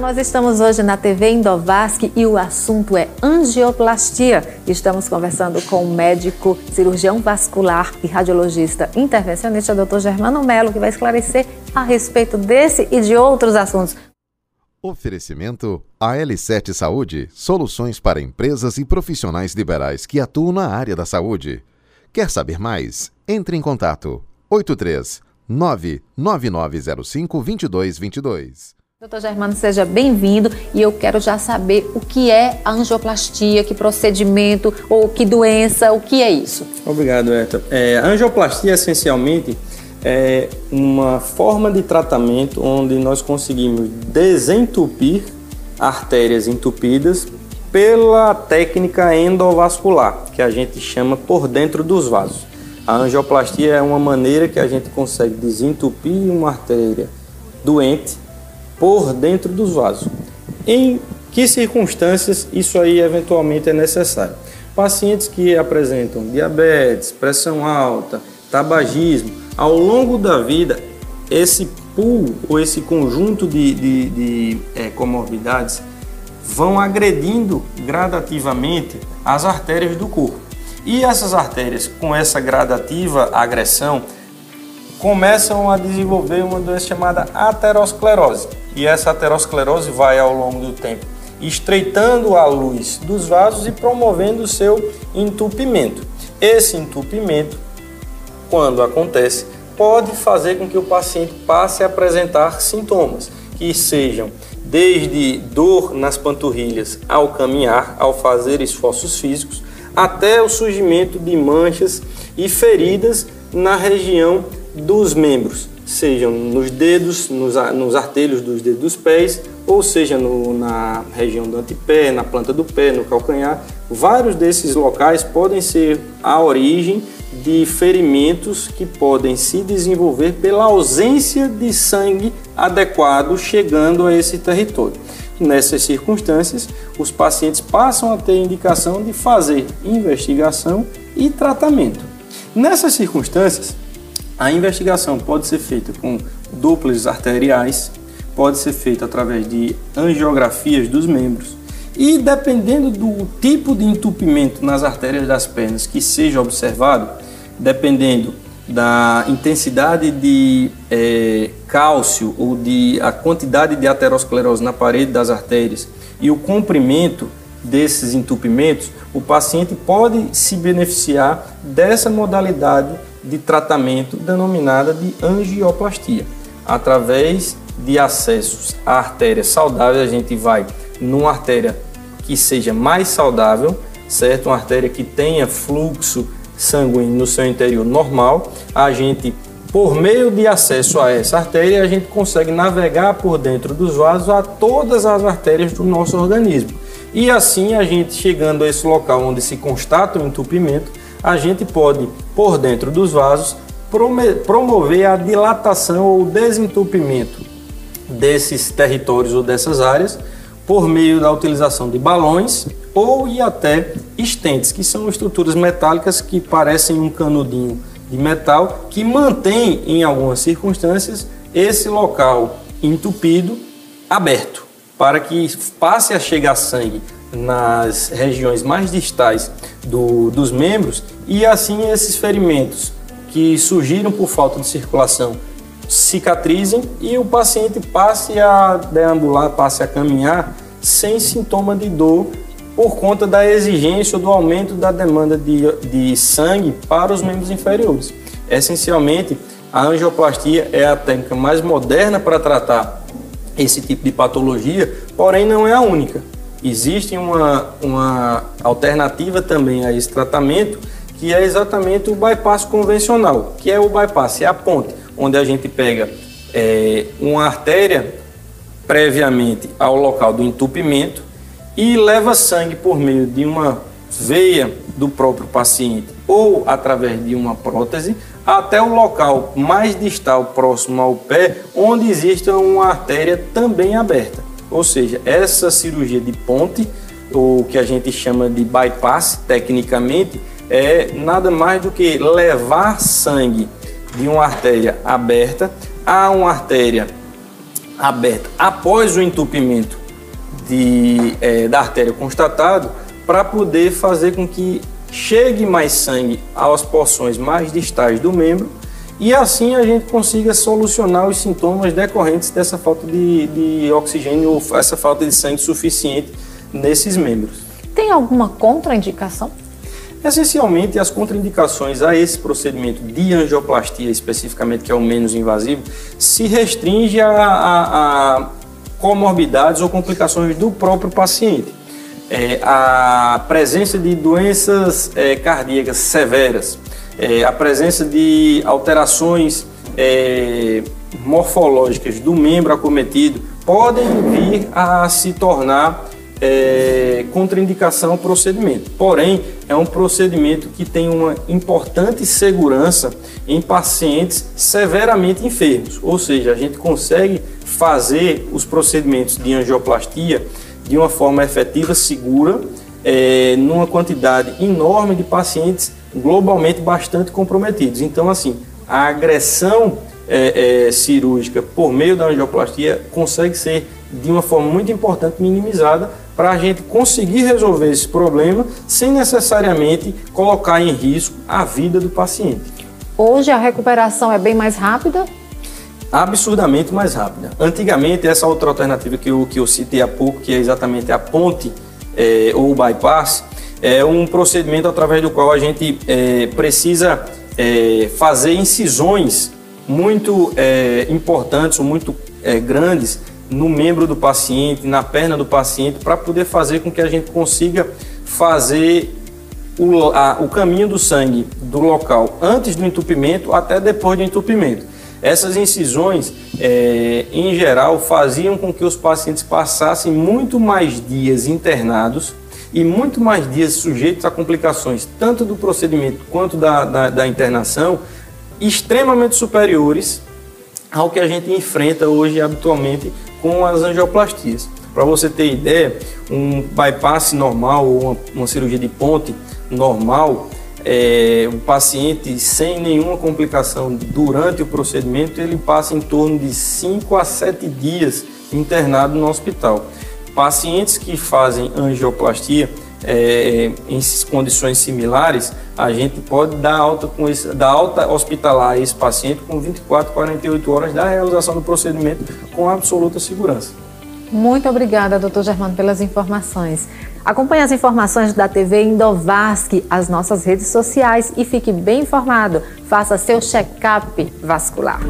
Nós estamos hoje na TV Indovasque e o assunto é angioplastia. Estamos conversando com o médico cirurgião vascular e radiologista intervencionista, Dr. Germano Melo, que vai esclarecer a respeito desse e de outros assuntos. Oferecimento AL7 Saúde, soluções para empresas e profissionais liberais que atuam na área da saúde. Quer saber mais? Entre em contato 83 99905 2222. Doutor Germano, seja bem-vindo e eu quero já saber o que é a angioplastia, que procedimento ou que doença, o que é isso? Obrigado, Eta. É, a angioplastia, essencialmente, é uma forma de tratamento onde nós conseguimos desentupir artérias entupidas pela técnica endovascular, que a gente chama por dentro dos vasos. A angioplastia é uma maneira que a gente consegue desentupir uma artéria doente por dentro dos vasos. Em que circunstâncias isso aí eventualmente é necessário? Pacientes que apresentam diabetes, pressão alta, tabagismo, ao longo da vida, esse pool ou esse conjunto de, de, de é, comorbidades vão agredindo gradativamente as artérias do corpo. E essas artérias, com essa gradativa agressão, começam a desenvolver uma doença chamada aterosclerose. E essa aterosclerose vai ao longo do tempo estreitando a luz dos vasos e promovendo o seu entupimento. Esse entupimento, quando acontece, pode fazer com que o paciente passe a apresentar sintomas que sejam desde dor nas panturrilhas ao caminhar, ao fazer esforços físicos, até o surgimento de manchas e feridas na região dos membros, sejam nos dedos, nos, nos artelhos dos dedos dos pés, ou seja no, na região do antepé, na planta do pé, no calcanhar. Vários desses locais podem ser a origem de ferimentos que podem se desenvolver pela ausência de sangue adequado chegando a esse território. Nessas circunstâncias, os pacientes passam a ter indicação de fazer investigação e tratamento. Nessas circunstâncias, a investigação pode ser feita com duplas arteriais, pode ser feita através de angiografias dos membros e dependendo do tipo de entupimento nas artérias das pernas que seja observado, dependendo da intensidade de é, cálcio ou de a quantidade de aterosclerose na parede das artérias e o comprimento desses entupimentos, o paciente pode se beneficiar dessa modalidade de tratamento denominada de angioplastia. Através de acessos à artéria saudável, a gente vai numa artéria que seja mais saudável, certo? Uma artéria que tenha fluxo sanguíneo no seu interior normal, a gente por meio de acesso a essa artéria, a gente consegue navegar por dentro dos vasos a todas as artérias do nosso organismo. E assim, a gente chegando a esse local onde se constata o entupimento, a gente pode, por dentro dos vasos, promover a dilatação ou desentupimento desses territórios ou dessas áreas por meio da utilização de balões ou e até estentes, que são estruturas metálicas que parecem um canudinho de metal que mantém em algumas circunstâncias esse local entupido aberto para que passe a chegar sangue nas regiões mais distais do, dos membros e assim esses ferimentos que surgiram por falta de circulação cicatrizem e o paciente passe a deambular, passe a caminhar sem sintoma de dor por conta da exigência ou do aumento da demanda de, de sangue para os membros inferiores. Essencialmente, a angioplastia é a técnica mais moderna para tratar esse tipo de patologia, porém não é a única. Existe uma, uma alternativa também a esse tratamento, que é exatamente o bypass convencional, que é o bypass, é a ponte, onde a gente pega é, uma artéria previamente ao local do entupimento e leva sangue por meio de uma veia do próprio paciente ou através de uma prótese até o local mais distal próximo ao pé, onde existe uma artéria também aberta. Ou seja, essa cirurgia de ponte, o que a gente chama de bypass tecnicamente, é nada mais do que levar sangue de uma artéria aberta a uma artéria aberta. Após o entupimento de, é, da artéria constatado, para poder fazer com que chegue mais sangue às porções mais distais do membro e assim a gente consiga solucionar os sintomas decorrentes dessa falta de, de oxigênio ou essa falta de sangue suficiente nesses membros. Tem alguma contraindicação? Essencialmente, as contraindicações a esse procedimento de angioplastia, especificamente, que é o menos invasivo, se restringe a, a, a comorbidades ou complicações do próprio paciente. É, a presença de doenças é, cardíacas severas, é, a presença de alterações é, morfológicas do membro acometido podem vir a se tornar é, contraindicação ao procedimento. Porém, é um procedimento que tem uma importante segurança em pacientes severamente enfermos, ou seja, a gente consegue fazer os procedimentos de angioplastia de uma forma efetiva, segura, é, numa quantidade enorme de pacientes globalmente bastante comprometidos. Então, assim, a agressão é, é, cirúrgica por meio da angioplastia consegue ser de uma forma muito importante minimizada para a gente conseguir resolver esse problema sem necessariamente colocar em risco a vida do paciente. Hoje a recuperação é bem mais rápida? Absurdamente mais rápida. Antigamente, essa outra alternativa que eu, que eu citei há pouco, que é exatamente a ponte é, ou o bypass, é um procedimento através do qual a gente é, precisa é, fazer incisões muito é, importantes muito é, grandes no membro do paciente, na perna do paciente, para poder fazer com que a gente consiga fazer o, a, o caminho do sangue do local antes do entupimento até depois do entupimento. Essas incisões, é, em geral, faziam com que os pacientes passassem muito mais dias internados e muito mais dias sujeitos a complicações, tanto do procedimento quanto da, da, da internação, extremamente superiores ao que a gente enfrenta hoje habitualmente com as angioplastias. Para você ter ideia, um bypass normal ou uma, uma cirurgia de ponte normal, é, um paciente sem nenhuma complicação durante o procedimento, ele passa em torno de 5 a 7 dias internado no hospital. Pacientes que fazem angioplastia é, em condições similares, a gente pode dar alta, com esse, dar alta hospitalar a esse paciente com 24, 48 horas da realização do procedimento com absoluta segurança. Muito obrigada, doutor Germano, pelas informações. Acompanhe as informações da TV Indovasc, as nossas redes sociais e fique bem informado. Faça seu check-up vascular.